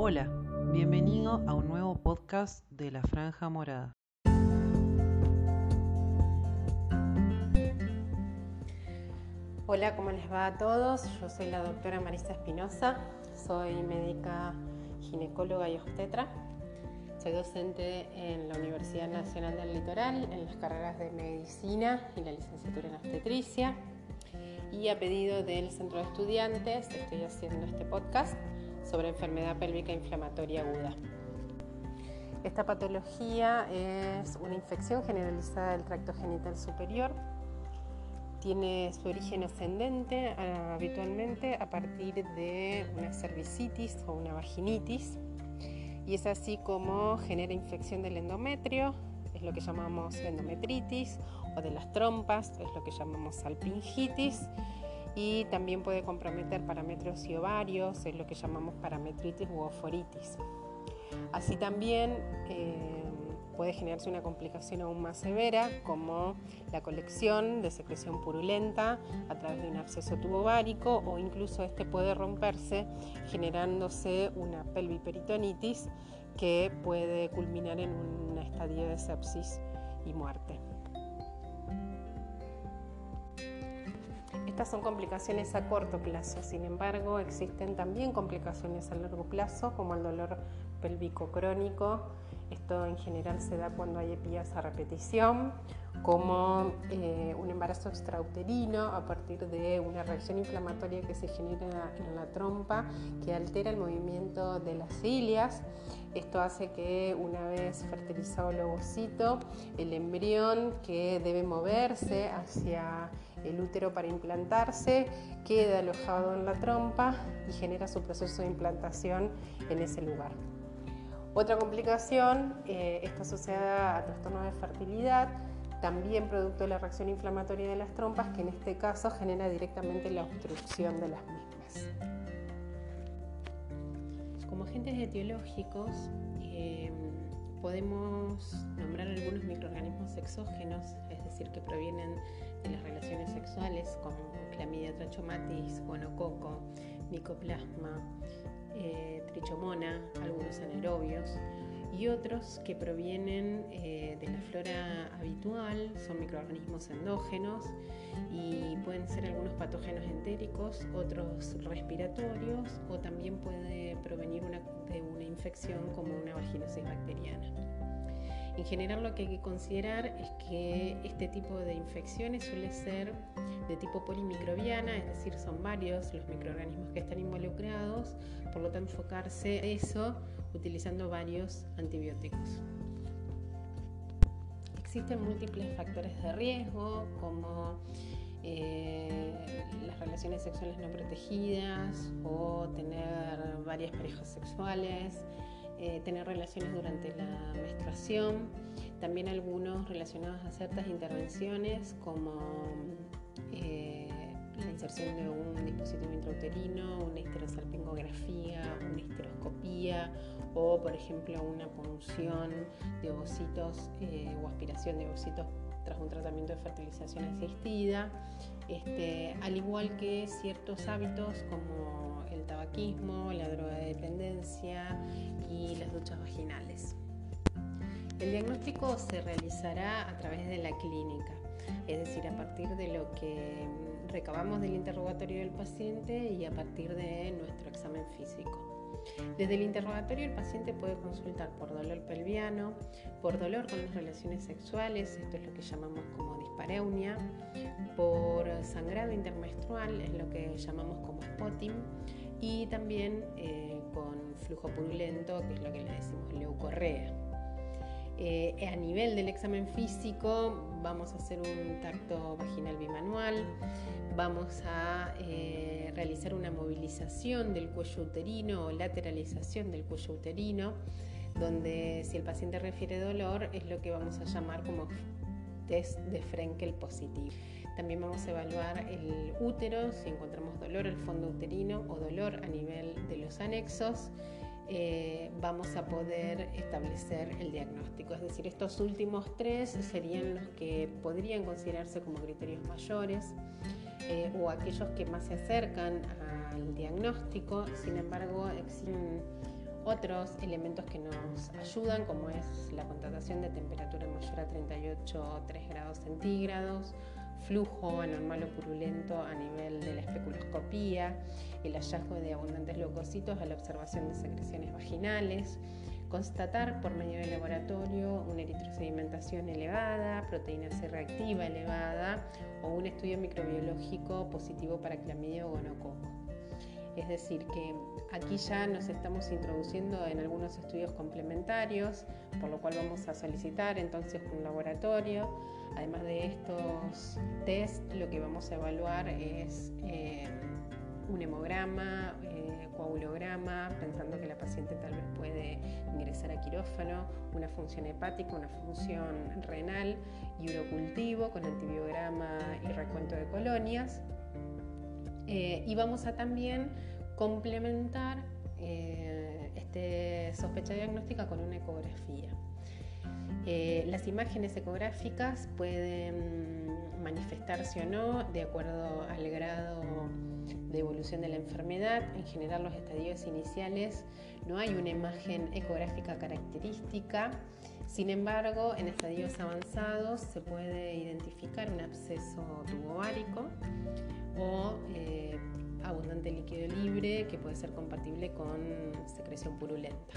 Hola, bienvenido a un nuevo podcast de La Franja Morada. Hola, ¿cómo les va a todos? Yo soy la doctora Marisa Espinosa, soy médica ginecóloga y obstetra. Soy docente en la Universidad Nacional del Litoral en las carreras de medicina y la licenciatura en obstetricia. Y a pedido del centro de estudiantes estoy haciendo este podcast sobre enfermedad pélvica inflamatoria aguda. Esta patología es una infección generalizada del tracto genital superior. Tiene su origen ascendente ah, habitualmente a partir de una cervicitis o una vaginitis y es así como genera infección del endometrio, es lo que llamamos endometritis, o de las trompas, es lo que llamamos salpingitis, y también puede comprometer parámetros y ovarios, es lo que llamamos parametritis u oforitis. Así también eh, puede generarse una complicación aún más severa, como la colección de secreción purulenta a través de un absceso tubovárico o incluso este puede romperse generándose una pelviperitonitis que puede culminar en un estadio de sepsis y muerte. Estas son complicaciones a corto plazo, sin embargo existen también complicaciones a largo plazo como el dolor pélvico crónico. Esto en general se da cuando hay epías a repetición, como eh, un embarazo extrauterino a partir de una reacción inflamatoria que se genera en la trompa que altera el movimiento de las cilias. Esto hace que una vez fertilizado el ovocito, el embrión que debe moverse hacia el útero para implantarse queda alojado en la trompa y genera su proceso de implantación en ese lugar. Otra complicación eh, está asociada a trastornos de fertilidad, también producto de la reacción inflamatoria de las trompas, que en este caso genera directamente la obstrucción de las mismas. Como agentes etiológicos, eh, podemos nombrar algunos microorganismos exógenos, es decir, que provienen de las relaciones sexuales, como clamidia trachomatis, gonococo, micoplasma, eh, trichomona, algunos anaerobios, y otros que provienen eh, de la flora habitual, son microorganismos endógenos y pueden ser algunos patógenos entéricos, otros respiratorios o también puede provenir de una infección como una vaginosis bacteriana. En general lo que hay que considerar es que este tipo de infecciones suele ser de tipo polimicrobiana, es decir, son varios los microorganismos que están involucrados, por lo tanto enfocarse en eso utilizando varios antibióticos. Existen múltiples factores de riesgo como eh, las relaciones sexuales no protegidas o tener varias parejas sexuales, eh, tener relaciones durante la menstruación, también algunos relacionados a ciertas intervenciones como eh, la inserción de un dispositivo intrauterino, una histerosalpingografía, una histeroscopía o por ejemplo una punción de ovocitos eh, o aspiración de ovocitos tras un tratamiento de fertilización asistida, este, al igual que ciertos hábitos como tabaquismo, la drogadependencia y las duchas vaginales. El diagnóstico se realizará a través de la clínica, es decir, a partir de lo que recabamos del interrogatorio del paciente y a partir de nuestro examen físico. Desde el interrogatorio el paciente puede consultar por dolor pelviano, por dolor con las relaciones sexuales, esto es lo que llamamos como dispareunia, por sangrado intermenstrual, es lo que llamamos como spotting, y también eh, con flujo purulento, que es lo que le decimos leucorrea. Eh, a nivel del examen físico vamos a hacer un tacto vaginal bimanual, vamos a eh, realizar una movilización del cuello uterino o lateralización del cuello uterino, donde si el paciente refiere dolor es lo que vamos a llamar como test de Frenkel positivo. También vamos a evaluar el útero, si encontramos dolor al fondo uterino o dolor a nivel de los anexos. Eh, vamos a poder establecer el diagnóstico. Es decir, estos últimos tres serían los que podrían considerarse como criterios mayores eh, o aquellos que más se acercan al diagnóstico. Sin embargo, existen otros elementos que nos ayudan, como es la contratación de temperatura mayor a 38,3 grados centígrados, flujo anormal o purulento a nivel de la especuloscopía, el hallazgo de abundantes leucocitos a la observación de secreciones vaginales, constatar por medio del laboratorio una eritrosedimentación elevada, proteína C reactiva elevada o un estudio microbiológico positivo para clamidia o gonococo. Es decir, que aquí ya nos estamos introduciendo en algunos estudios complementarios, por lo cual vamos a solicitar entonces un laboratorio. Además de estos test, lo que vamos a evaluar es eh, un hemograma, eh, coagulograma, pensando que la paciente tal vez puede ingresar a quirófano, una función hepática, una función renal y urocultivo con antibiograma y recuento de colonias. Eh, y vamos a también complementar eh, este sospecha diagnóstica con una ecografía. Las imágenes ecográficas pueden manifestarse o no de acuerdo al grado de evolución de la enfermedad. En general los estadios iniciales no hay una imagen ecográfica característica. Sin embargo, en estadios avanzados se puede identificar un absceso tubovárico o eh, abundante líquido libre que puede ser compatible con secreción purulenta.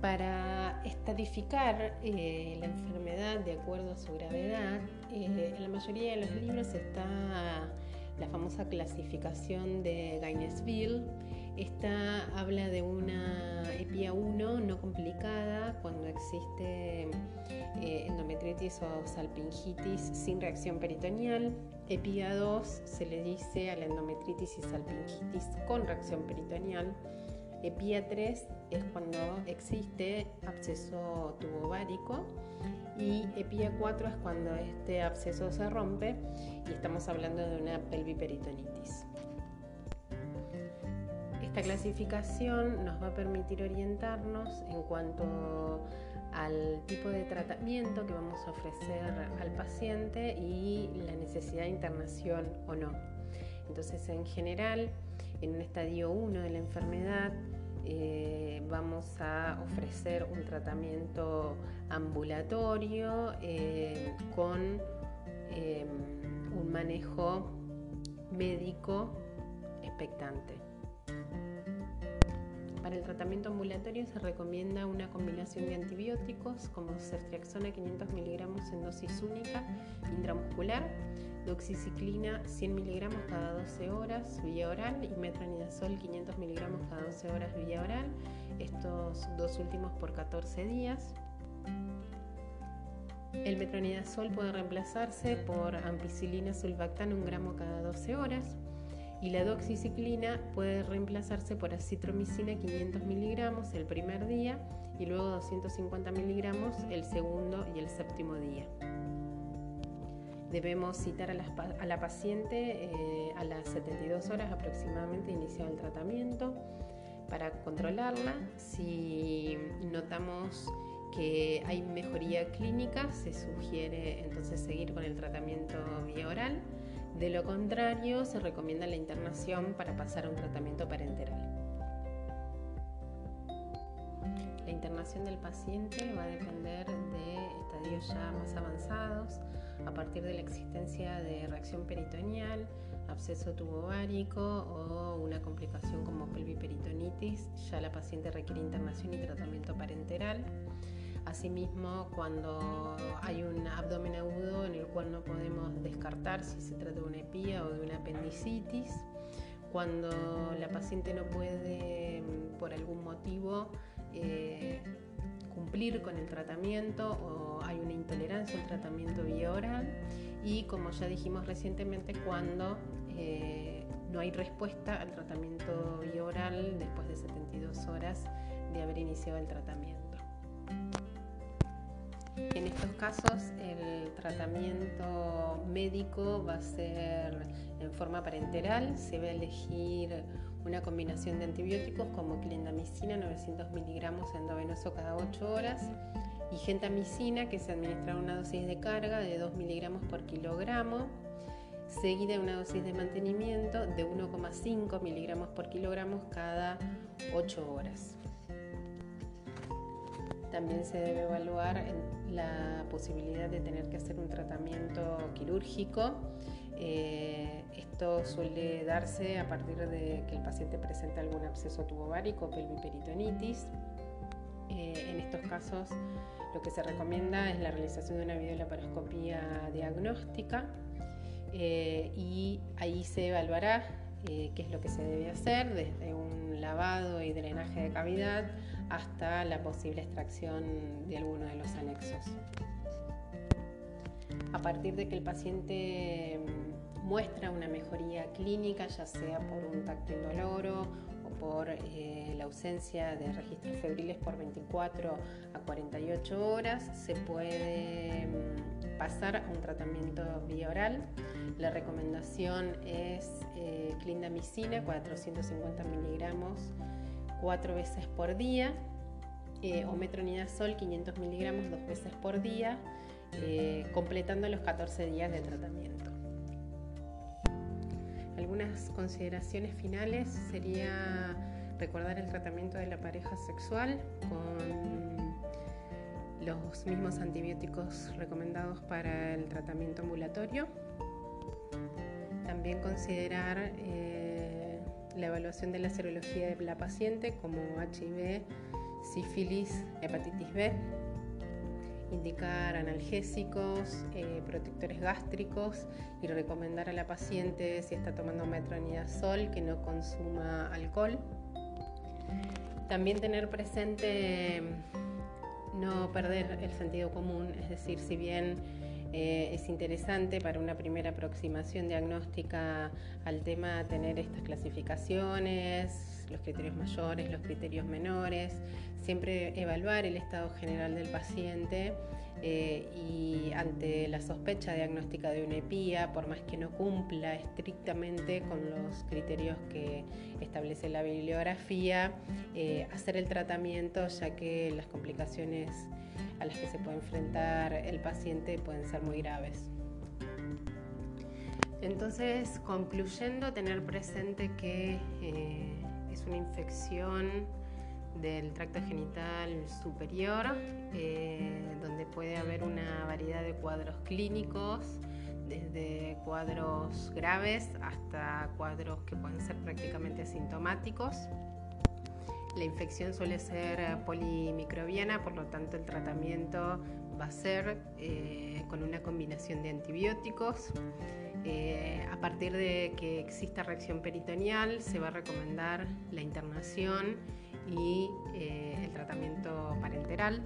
Para estadificar eh, la enfermedad de acuerdo a su gravedad, eh, en la mayoría de los libros está la famosa clasificación de Gainesville. Esta habla de una EPIA 1 no complicada cuando existe eh, endometritis o salpingitis sin reacción peritoneal. EPIA 2 se le dice a la endometritis y salpingitis con reacción peritoneal. EPIA 3 es cuando existe absceso tubovárico y EPIA 4 es cuando este absceso se rompe y estamos hablando de una pelviperitonitis. Esta clasificación nos va a permitir orientarnos en cuanto al tipo de tratamiento que vamos a ofrecer al paciente y la necesidad de internación o no. Entonces, en general, en un estadio 1 de la enfermedad, eh, vamos a ofrecer un tratamiento ambulatorio eh, con eh, un manejo médico expectante. Para el tratamiento ambulatorio se recomienda una combinación de antibióticos como ceftriaxona 500 miligramos en dosis única intramuscular doxiciclina 100 miligramos cada 12 horas vía oral y metronidazol 500 miligramos cada 12 horas vía oral, estos dos últimos por 14 días. El metronidazol puede reemplazarse por ampicilina sulbactam 1 gramo cada 12 horas y la doxiciclina puede reemplazarse por acitromicina 500 miligramos el primer día y luego 250 miligramos el segundo y el séptimo día. Debemos citar a la, paciente eh, a las 72 horas aproximadamente iniciado el tratamiento para controlarla. Si notamos que hay mejoría clínica, se sugiere entonces seguir con el tratamiento vía oral. De lo contrario, se recomienda la internación para pasar a un tratamiento parenteral. La internación del paciente va a depender de estadios ya más avanzados a partir de la existencia de reacción peritoneal, absceso tubovárico o una complicación como pelviperitonitis, ya la paciente requiere internación y tratamiento parenteral. Asimismo, cuando hay un abdomen agudo cual no podemos descartar si se trata de una epía o de una apendicitis, cuando la paciente no puede, por algún motivo, eh, cumplir con el tratamiento o hay una intolerancia al tratamiento vía oral y como ya dijimos recientemente cuando eh, no hay respuesta al tratamiento vía oral después de 72 horas de haber iniciado el tratamiento. En estos casos el tratamiento médico va a ser en forma parenteral, se va a elegir una combinación de antibióticos como clindamicina 900 miligramos endovenoso cada 8 horas y gentamicina que se administra una dosis de carga de 2 miligramos por kilogramo. seguida de una dosis de mantenimiento de 1,5 miligramos por kilogramos cada 8 horas. También se debe evaluar la posibilidad de tener que hacer un tratamiento quirúrgico. Eh, esto suele darse a partir de que el paciente presenta algún absceso tubovárico pelviperitonitis. Eh, en estos casos lo que se recomienda es la realización de una videolaparoscopía diagnóstica eh, y ahí se evaluará qué es lo que se debe hacer desde un lavado y drenaje de cavidad hasta la posible extracción de alguno de los anexos. A partir de que el paciente mm, muestra una mejoría clínica, ya sea por un tacto indoloro o por eh, la ausencia de registros febriles por 24 a 48 horas, se puede mm, pasar a un tratamiento vía oral. La recomendación es eh, clindamicina, 450 miligramos cuatro veces por día, eh, o metronidazol 500 miligramos dos veces por día, eh, completando los 14 días de tratamiento. Algunas consideraciones finales sería recordar el tratamiento de la pareja sexual con los mismos antibióticos recomendados para el tratamiento ambulatorio. También considerar eh, la evaluación de la serología de la paciente como HIV, sífilis, hepatitis B, indicar analgésicos, eh, protectores gástricos y recomendar a la paciente si está tomando metronidazol que no consuma alcohol. También tener presente no perder el sentido común, es decir, si bien eh, es interesante para una primera aproximación diagnóstica al tema tener estas clasificaciones, los criterios mayores, los criterios menores, siempre evaluar el estado general del paciente eh, y ante la sospecha diagnóstica de una EPIA, por más que no cumpla estrictamente con los criterios que establece la bibliografía, eh, hacer el tratamiento ya que las complicaciones a las que se puede enfrentar el paciente pueden ser muy graves. Entonces, concluyendo, tener presente que eh, es una infección del tracto genital superior, eh, donde puede haber una variedad de cuadros clínicos, desde cuadros graves hasta cuadros que pueden ser prácticamente asintomáticos. La infección suele ser polimicrobiana, por lo tanto el tratamiento va a ser eh, con una combinación de antibióticos. Eh, a partir de que exista reacción peritoneal, se va a recomendar la internación y el tratamiento parenteral.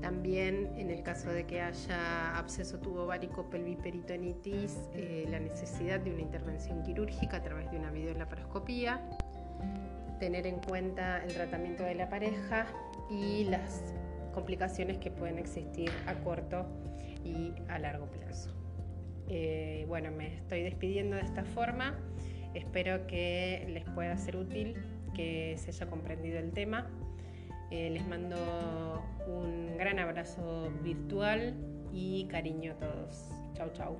También en el caso de que haya absceso tubovárico pelviperitonitis, la necesidad de una intervención quirúrgica a través de una videolaparoscopía tener en cuenta el tratamiento de la pareja y las complicaciones que pueden existir a corto y a largo plazo. Eh, bueno, me estoy despidiendo de esta forma. Espero que les pueda ser útil, que se haya comprendido el tema. Eh, les mando un gran abrazo virtual y cariño a todos. Chau, chau.